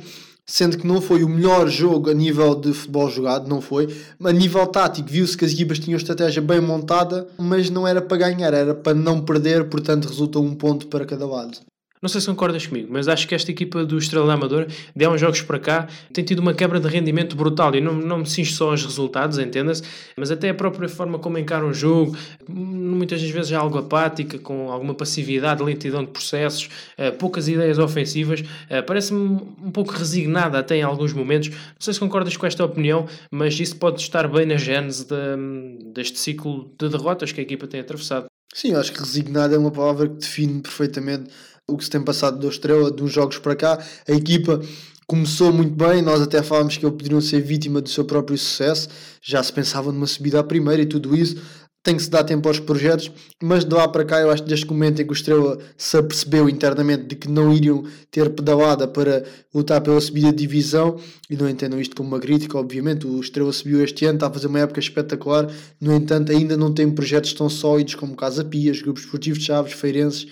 Sendo que não foi o melhor jogo a nível de futebol jogado, não foi. A nível tático, viu-se que as equipas tinham estratégia bem montada, mas não era para ganhar, era para não perder, portanto resulta um ponto para cada lado. Não sei se concordas comigo, mas acho que esta equipa do Estrela da Amadora, de há uns jogos para cá, tem tido uma quebra de rendimento brutal. E não, não me cinge só aos resultados, entenda-se, mas até a própria forma como encaram o jogo, muitas das vezes algo apática, com alguma passividade, lentidão de processos, uh, poucas ideias ofensivas. Uh, Parece-me um pouco resignada até em alguns momentos. Não sei se concordas com esta opinião, mas isso pode estar bem na gênese de, deste ciclo de derrotas que a equipa tem atravessado. Sim, acho que resignada é uma palavra que define perfeitamente o que se tem passado do Estrela, dos jogos para cá. A equipa começou muito bem, nós até falávamos que ele poderiam ser vítima do seu próprio sucesso, já se pensava numa subida à primeira e tudo isso. Tem que se dar tempo aos projetos, mas de lá para cá, eu acho que desde o momento em que o Estrela se apercebeu internamente de que não iriam ter pedalada para lutar pela subida de divisão, e não entendam isto como uma crítica, obviamente, o Estrela subiu este ano, está a fazer uma época espetacular, no entanto, ainda não tem projetos tão sólidos como Casa Pias, Grupos Esportivos de Chaves, Feirenses,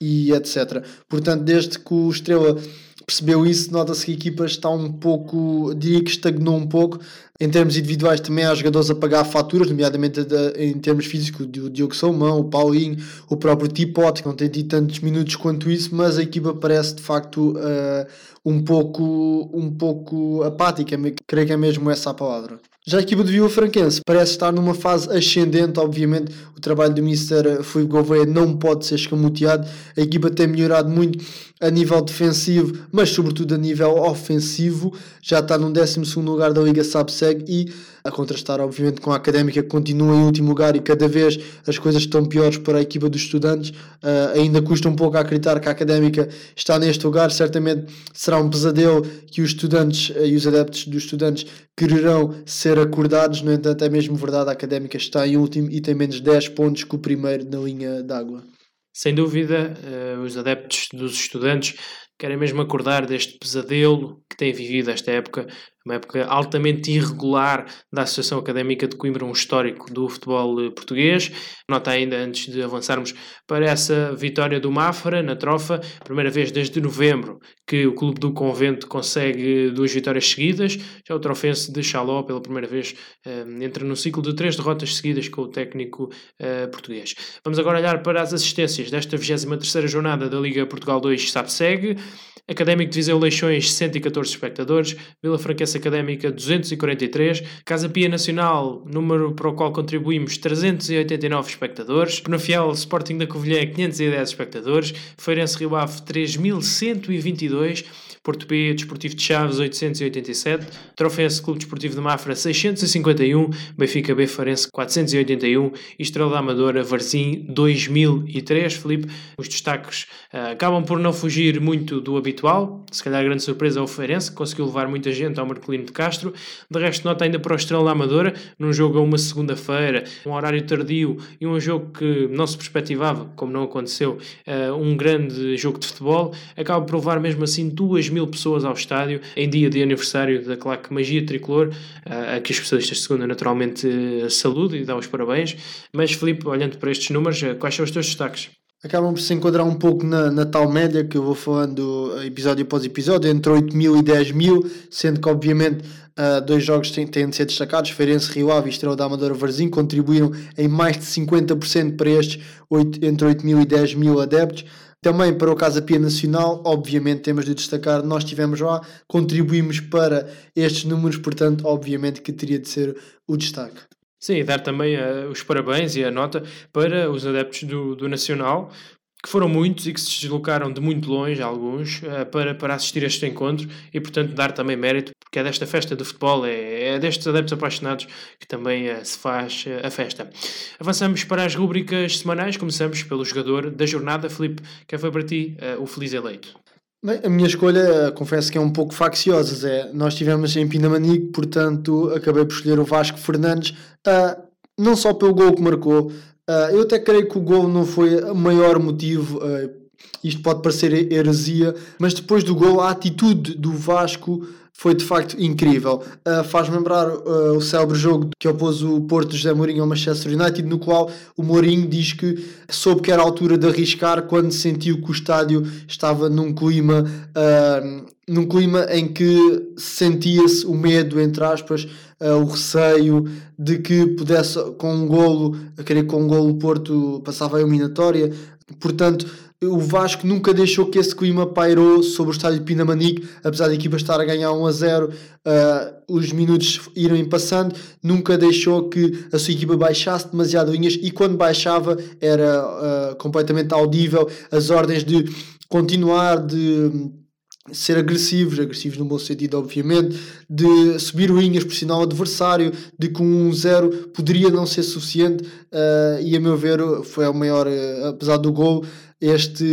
e etc. Portanto, desde que o Estrela percebeu isso, nota-se que a equipa está um pouco, diria que estagnou um pouco. Em termos individuais, também há jogadores a pagar faturas, nomeadamente em termos físicos, o Diogo Salmão, o Paulinho, o próprio Tipote, que não tem tido tantos minutos quanto isso, mas a equipa parece de facto uh, um, pouco, um pouco apática, creio que é mesmo essa a palavra. Já a equipa de Vila Franquense parece estar numa fase ascendente, obviamente o trabalho do Mr. Filipe Gouveia não pode ser escamoteado, a equipa tem melhorado muito a nível defensivo, mas sobretudo a nível ofensivo, já está no 12 lugar da Liga Sabseg e a contrastar obviamente com a Académica que continua em último lugar e cada vez as coisas estão piores para a equipa dos estudantes, uh, ainda custa um pouco a acreditar que a Académica está neste lugar, certamente será um pesadelo que os estudantes uh, e os adeptos dos estudantes quererão ser acordados, no entanto é mesmo verdade, a Académica está em último e tem menos 10 pontos que o primeiro na linha d'água. Sem dúvida, uh, os adeptos dos estudantes querem mesmo acordar deste pesadelo que têm vivido esta época, uma época altamente irregular da Associação Académica de Coimbra, um histórico do futebol eh, português. Nota ainda, antes de avançarmos para essa vitória do Mafra na Trofa, primeira vez desde novembro que o Clube do Convento consegue duas vitórias seguidas. Já o Trofense de Chaló, pela primeira vez, eh, entra no ciclo de três derrotas seguidas com o técnico eh, português. Vamos agora olhar para as assistências desta 23 jornada da Liga Portugal 2 SAPSEG. Académico de Viseu Leixões, 114 espectadores. Vila Franquense Académica, 243. Casa Pia Nacional, número para o qual contribuímos, 389 espectadores. Penafiel Sporting da Covilhã, 510 espectadores. Feirense Rio Ave, 3122. Porto B, Desportivo de Chaves 887, Trofense Clube Desportivo de Mafra 651, Benfica B Farense 481 e Estrela da Amadora Varzim 2003. Felipe, os destaques uh, acabam por não fugir muito do habitual, se calhar a grande surpresa é o Farense, que conseguiu levar muita gente ao Marcolino de Castro. De resto, nota ainda para o Estrela da Amadora, num jogo a uma segunda-feira, um horário tardio e um jogo que não se perspectivava, como não aconteceu, uh, um grande jogo de futebol, acaba por levar mesmo assim duas mil pessoas ao estádio em dia de aniversário da claque Magia Tricolor, a que os especialistas de segunda naturalmente saludam e dão os parabéns. Mas, Filipe, olhando para estes números, quais são os teus destaques? acabam por se enquadrar um pouco na, na tal média que eu vou falando episódio após episódio, entre 8 mil e 10 mil, sendo que obviamente uh, dois jogos têm, têm de ser destacados, Feirense Rio Ave e Estrela da Amadora Varzim contribuíram em mais de 50% para estes 8, entre 8 mil e 10 mil adeptos. Também para o Casa Pia Nacional, obviamente temos de destacar, nós estivemos lá, contribuímos para estes números, portanto, obviamente que teria de ser o destaque. Sim, dar também uh, os parabéns e a nota para os adeptos do, do Nacional, que foram muitos e que se deslocaram de muito longe, alguns, uh, para, para assistir a este encontro e, portanto, dar também mérito, porque é desta festa de futebol, é, é destes adeptos apaixonados que também uh, se faz uh, a festa. Avançamos para as rubricas semanais, começamos pelo jogador da jornada. Felipe, quem foi para ti o feliz eleito? Bem, a minha escolha, confesso que é um pouco facciosa, Zé. Nós estivemos em Pinamanique, portanto, acabei por escolher o Vasco Fernandes, não só pelo gol que marcou, Uh, eu até creio que o gol não foi o maior motivo. Uh, isto pode parecer heresia, mas depois do gol, a atitude do Vasco foi de facto incrível. Uh, Faz-me lembrar uh, o célebre jogo que opôs o Porto José Mourinho ao Manchester United, no qual o Mourinho diz que soube que era a altura de arriscar quando sentiu que o estádio estava num clima, uh, num clima em que sentia-se o medo, entre aspas, o receio de que pudesse, com um golo, a querer com um golo, o Porto passava a eliminatória. Portanto, o Vasco nunca deixou que esse clima pairou sobre o estádio de Pinamanique, apesar da equipa estar a ganhar 1 a 0, uh, os minutos irem passando, nunca deixou que a sua equipa baixasse demasiado linhas e quando baixava era uh, completamente audível as ordens de continuar, de ser agressivos, agressivos no bom sentido, obviamente, de subir linhas, pressionar o adversário, de que um 1-0 poderia não ser suficiente, uh, e a meu ver foi o maior, uh, apesar do gol, este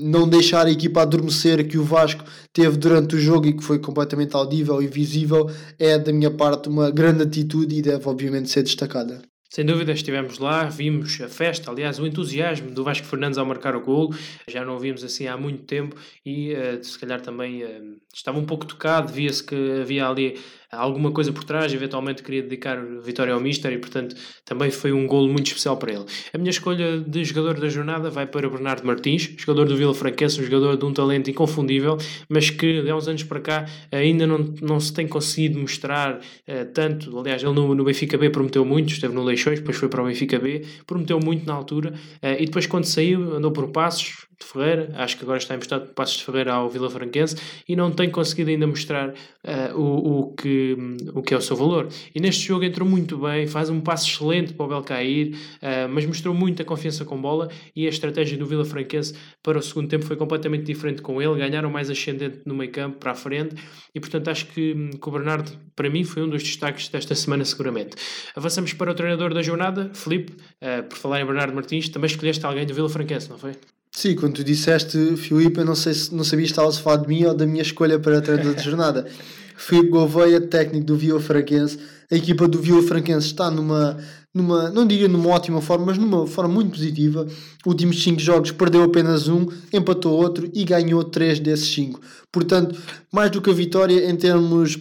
não deixar a equipa adormecer que o Vasco teve durante o jogo e que foi completamente audível e visível, é da minha parte uma grande atitude e deve obviamente ser destacada. Sem dúvida, estivemos lá, vimos a festa, aliás, o entusiasmo do Vasco Fernandes ao marcar o gol, já não o vimos assim há muito tempo e uh, se calhar também uh, estava um pouco tocado, via-se que havia ali alguma coisa por trás, eventualmente queria dedicar vitória ao Mister e, portanto, também foi um golo muito especial para ele. A minha escolha de jogador da jornada vai para Bernardo Martins, jogador do Vila Franquense, um jogador de um talento inconfundível, mas que de há uns anos para cá ainda não, não se tem conseguido mostrar uh, tanto. Aliás, ele no, no Benfica B prometeu muito, esteve no Leixões, depois foi para o Benfica B, prometeu muito na altura uh, e depois, quando saiu, andou por passos de Ferreira, acho que agora está emprestado por Passos de Ferreira ao Vila Franquense e não tem conseguido ainda mostrar uh, o, o, que, o que é o seu valor. E neste jogo entrou muito bem, faz um passo excelente para o Belcair, uh, mas mostrou muita confiança com bola e a estratégia do Vila Franquense para o segundo tempo foi completamente diferente com ele, ganharam mais ascendente no meio campo para a frente e portanto acho que, hum, que o Bernardo para mim foi um dos destaques desta semana seguramente. Avançamos para o treinador da jornada, Felipe, uh, por falar em Bernardo Martins, também escolheste alguém do Vila Franquense, não foi? Sim, quando tu disseste, Filipe, eu não, sei se, não sabia se estavas a falar de mim ou da minha escolha para treinador de jornada. Filipe Gouveia, técnico do Vila Franquense. A equipa do Vila Franquense está numa, numa, não diria numa ótima forma, mas numa forma muito positiva. Últimos 5 jogos perdeu apenas um, empatou outro e ganhou 3 desses 5. Portanto, mais do que a vitória em termos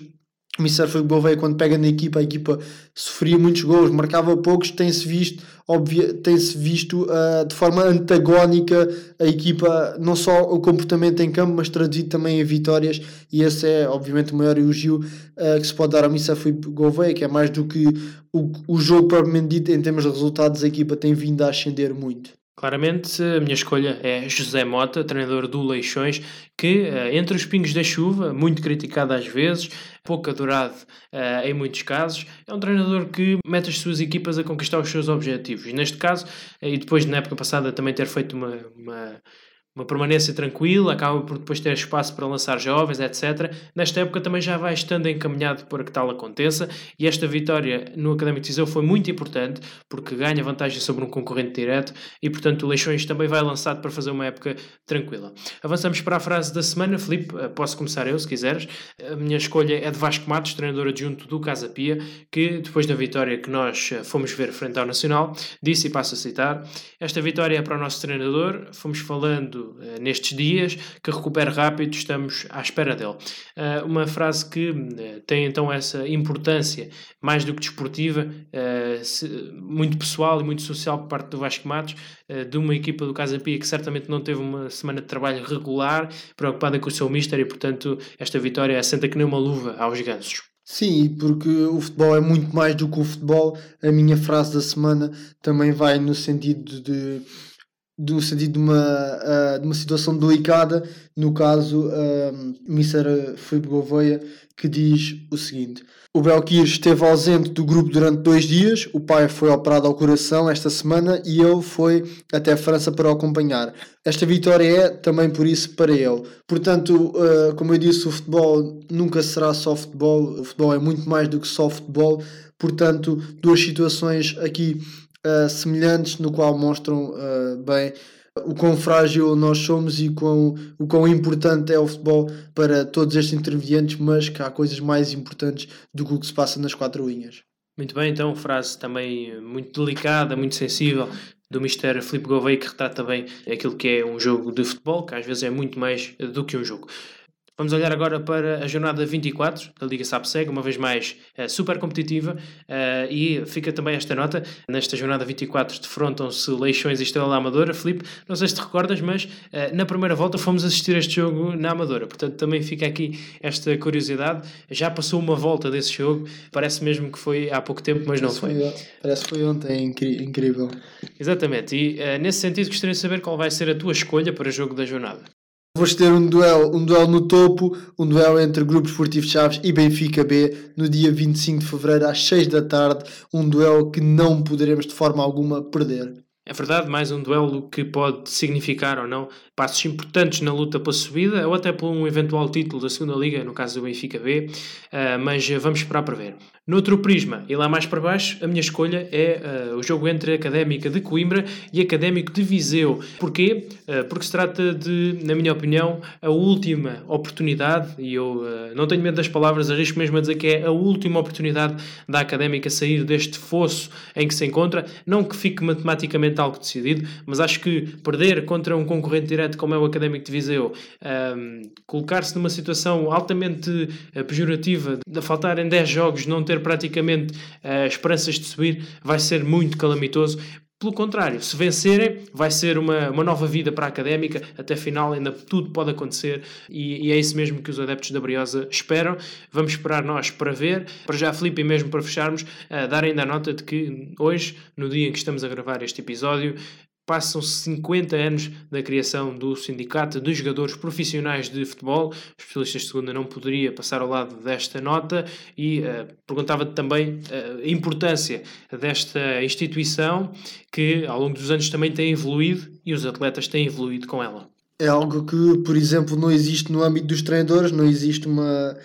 o foi Gouveia quando pega na equipa, a equipa sofria muitos gols, marcava poucos, tem-se visto, tem-se visto uh, de forma antagónica a equipa, não só o comportamento em campo, mas traduzido também em vitórias, e esse é obviamente o maior elogio uh, que se pode dar ao foi Gouveia, que é mais do que o, o jogo propriamente dito, em termos de resultados, a equipa tem vindo a ascender muito. Claramente, a minha escolha é José Mota, treinador do Leixões, que, eh, entre os pingos da chuva, muito criticado às vezes, pouco adorado uh, em muitos casos, é um treinador que mete as suas equipas a conquistar os seus objetivos. Neste caso, e depois na época passada também ter feito uma, uma uma permanência tranquila, acaba por depois ter espaço para lançar jovens, etc. Nesta época também já vai estando encaminhado para que tal aconteça e esta vitória no Académico de Viseu foi muito importante porque ganha vantagem sobre um concorrente direto e portanto o Leixões também vai lançado para fazer uma época tranquila. Avançamos para a frase da semana, Filipe, eh, posso começar eu se quiseres. A minha escolha é de Vasco Matos, treinador adjunto do Casa Pia, que depois da vitória que nós eh, fomos ver frente ao Nacional, disse e passo a citar, esta vitória é para o nosso treinador, fomos falando uh, nestes dias, que recupere rápido, estamos à espera dele. Uh, uma frase que uh, tem então essa importância, mais do que desportiva, se, muito pessoal e muito social por parte do Vasco Matos, de uma equipa do Casa Pia que certamente não teve uma semana de trabalho regular, preocupada com o seu mister e, portanto, esta vitória assenta que nem uma luva aos gansos. Sim, porque o futebol é muito mais do que o futebol. A minha frase da semana também vai no sentido de no sentido de uma, uh, de uma situação delicada, no caso, uh, Mr. Filipe Gouveia, que diz o seguinte: O Belkir esteve ausente do grupo durante dois dias, o pai foi operado ao coração esta semana e ele foi até a França para o acompanhar. Esta vitória é também por isso para ele. Portanto, uh, como eu disse, o futebol nunca será só futebol, o futebol é muito mais do que só futebol. Portanto, duas situações aqui uh, semelhantes, no qual mostram uh, bem o quão frágil nós somos e quão, o quão importante é o futebol para todos estes intervenientes, mas que há coisas mais importantes do que o que se passa nas quatro linhas. Muito bem, então, frase também muito delicada, muito sensível, do Mr. Filipe Gouveia, que retrata bem aquilo que é um jogo de futebol, que às vezes é muito mais do que um jogo. Vamos olhar agora para a jornada 24 da Liga SAPSEG, uma vez mais uh, super competitiva, uh, e fica também esta nota. Nesta jornada 24 defrontam-se Leixões e Estrela Amadora. Felipe, não sei se te recordas, mas uh, na primeira volta fomos assistir este jogo na Amadora, portanto também fica aqui esta curiosidade. Já passou uma volta desse jogo, parece mesmo que foi há pouco tempo, mas não foi. foi. Parece que foi ontem, incrível. Exatamente, e nesse sentido gostaria de saber qual vai ser a tua escolha para o jogo da jornada. Vamos ter um duelo, um duelo no topo, um duelo entre Grupo Esportivo Chaves e Benfica B no dia 25 de Fevereiro às 6 da tarde, um duelo que não poderemos de forma alguma perder. É verdade, mais um duelo que pode significar ou não passos importantes na luta pela subida ou até por um eventual título da segunda Liga, no caso do Benfica B, uh, mas vamos esperar para ver. Noutro prisma, e lá mais para baixo, a minha escolha é uh, o jogo entre a Académica de Coimbra e Académico de Viseu. Porquê? Uh, porque se trata de, na minha opinião, a última oportunidade, e eu uh, não tenho medo das palavras, arrisco mesmo a dizer que é a última oportunidade da Académica sair deste fosso em que se encontra. Não que fique matematicamente algo decidido, mas acho que perder contra um concorrente direto como é o Académico de Viseu, colocar-se numa situação altamente pejorativa, de faltarem 10 jogos, não ter ter praticamente uh, esperanças de subir, vai ser muito calamitoso. Pelo contrário, se vencerem, vai ser uma, uma nova vida para a académica. Até final, ainda tudo pode acontecer e, e é isso mesmo que os adeptos da Briosa esperam. Vamos esperar nós para ver. Para já, Felipe, e mesmo para fecharmos, uh, dar ainda a nota de que hoje, no dia em que estamos a gravar este episódio, passam 50 anos da criação do Sindicato de Jogadores Profissionais de Futebol. Os especialistas de segunda não poderia passar ao lado desta nota e uh, perguntava-te também uh, a importância desta instituição que ao longo dos anos também tem evoluído e os atletas têm evoluído com ela. É algo que, por exemplo, não existe no âmbito dos treinadores, não existe uma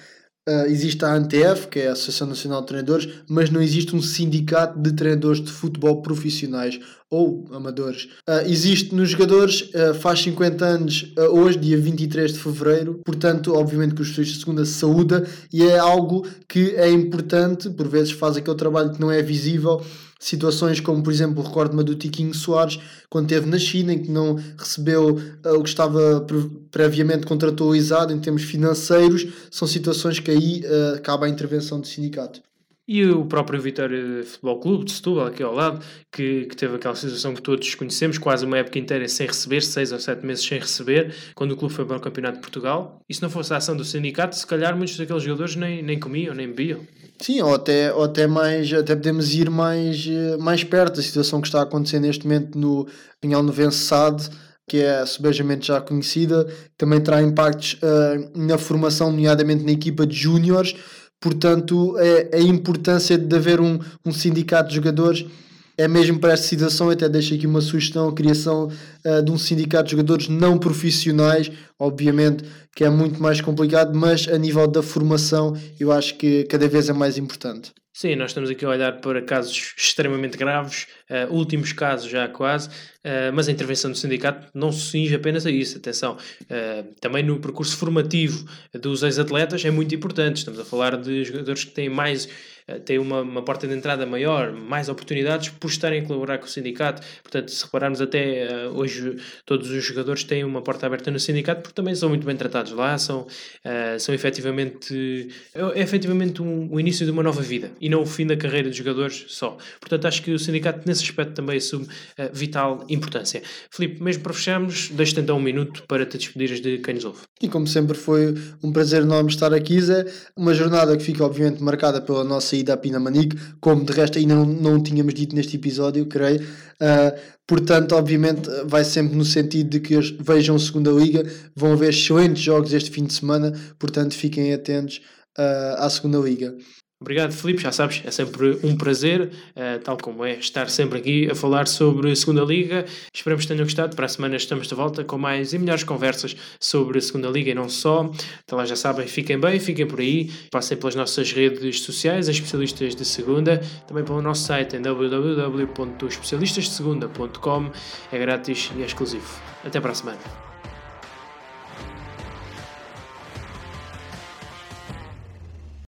Uh, existe a ANTF, que é a Associação Nacional de Treinadores, mas não existe um sindicato de treinadores de futebol profissionais ou amadores. Uh, existe nos jogadores, uh, faz 50 anos hoje, dia 23 de fevereiro, portanto, obviamente que os estudos de segunda saúda e é algo que é importante, por vezes faz aquele trabalho que não é visível situações como, por exemplo, recordo-me do Tiquinho Soares, quando esteve na China, em que não recebeu uh, o que estava pre previamente contratualizado em termos financeiros, são situações que aí uh, acaba a intervenção do sindicato. e o próprio Vitória Futebol Clube de Setúbal, aqui ao lado, que, que teve aquela situação que todos conhecemos, quase uma época inteira sem receber, seis ou sete meses sem receber, quando o clube foi para o Campeonato de Portugal. E se não fosse a ação do sindicato, se calhar muitos daqueles jogadores nem, nem comiam, nem bebiam. Sim, ou até, ou até mais, até podemos ir mais, eh, mais perto da situação que está acontecendo neste momento no Pinhal Novense SAD, que é subejamente já conhecida, também terá impactos uh, na formação, nomeadamente na equipa de júniores, portanto é, a importância de haver um, um sindicato de jogadores é mesmo para esta situação, até deixo aqui uma sugestão, a criação uh, de um sindicato de jogadores não profissionais, obviamente que é muito mais complicado, mas a nível da formação eu acho que cada vez é mais importante. Sim, nós estamos aqui a olhar para casos extremamente graves, uh, últimos casos já quase, uh, mas a intervenção do sindicato não se cinge apenas a isso. Atenção, uh, também no percurso formativo dos ex-atletas é muito importante. Estamos a falar de jogadores que têm mais têm uma, uma porta de entrada maior, mais oportunidades por estarem a colaborar com o sindicato. Portanto, se repararmos até uh, hoje todos os jogadores têm uma porta aberta no sindicato porque também são muito bem tratados lá, são, uh, são efetivamente, é, é efetivamente um, o início de uma nova vida e não o fim da carreira dos jogadores só. Portanto, acho que o sindicato nesse aspecto também assume uh, vital importância. Filipe, mesmo para fecharmos, deixo-te então um minuto para te despedires de quem nos ouve. E como sempre foi um prazer enorme estar aqui, Zé. Uma jornada que fica obviamente marcada pela nossa ida a Pinamanique, como de resto ainda não, não tínhamos dito neste episódio, creio. Uh, portanto, obviamente, vai sempre no sentido de que vejam a segunda liga, vão haver excelentes jogos este fim de semana, portanto, fiquem atentos uh, à segunda liga. Obrigado, Filipe. Já sabes, é sempre um prazer, uh, tal como é estar sempre aqui a falar sobre a Segunda Liga. Esperamos que tenham gostado. Para a semana estamos de volta com mais e melhores conversas sobre a Segunda Liga e não só. Até lá já sabem, fiquem bem, fiquem por aí. Passem pelas nossas redes sociais, as especialistas de segunda, também pelo nosso site em www.especialistasdesegunda.com. É grátis e é exclusivo. Até para a semana.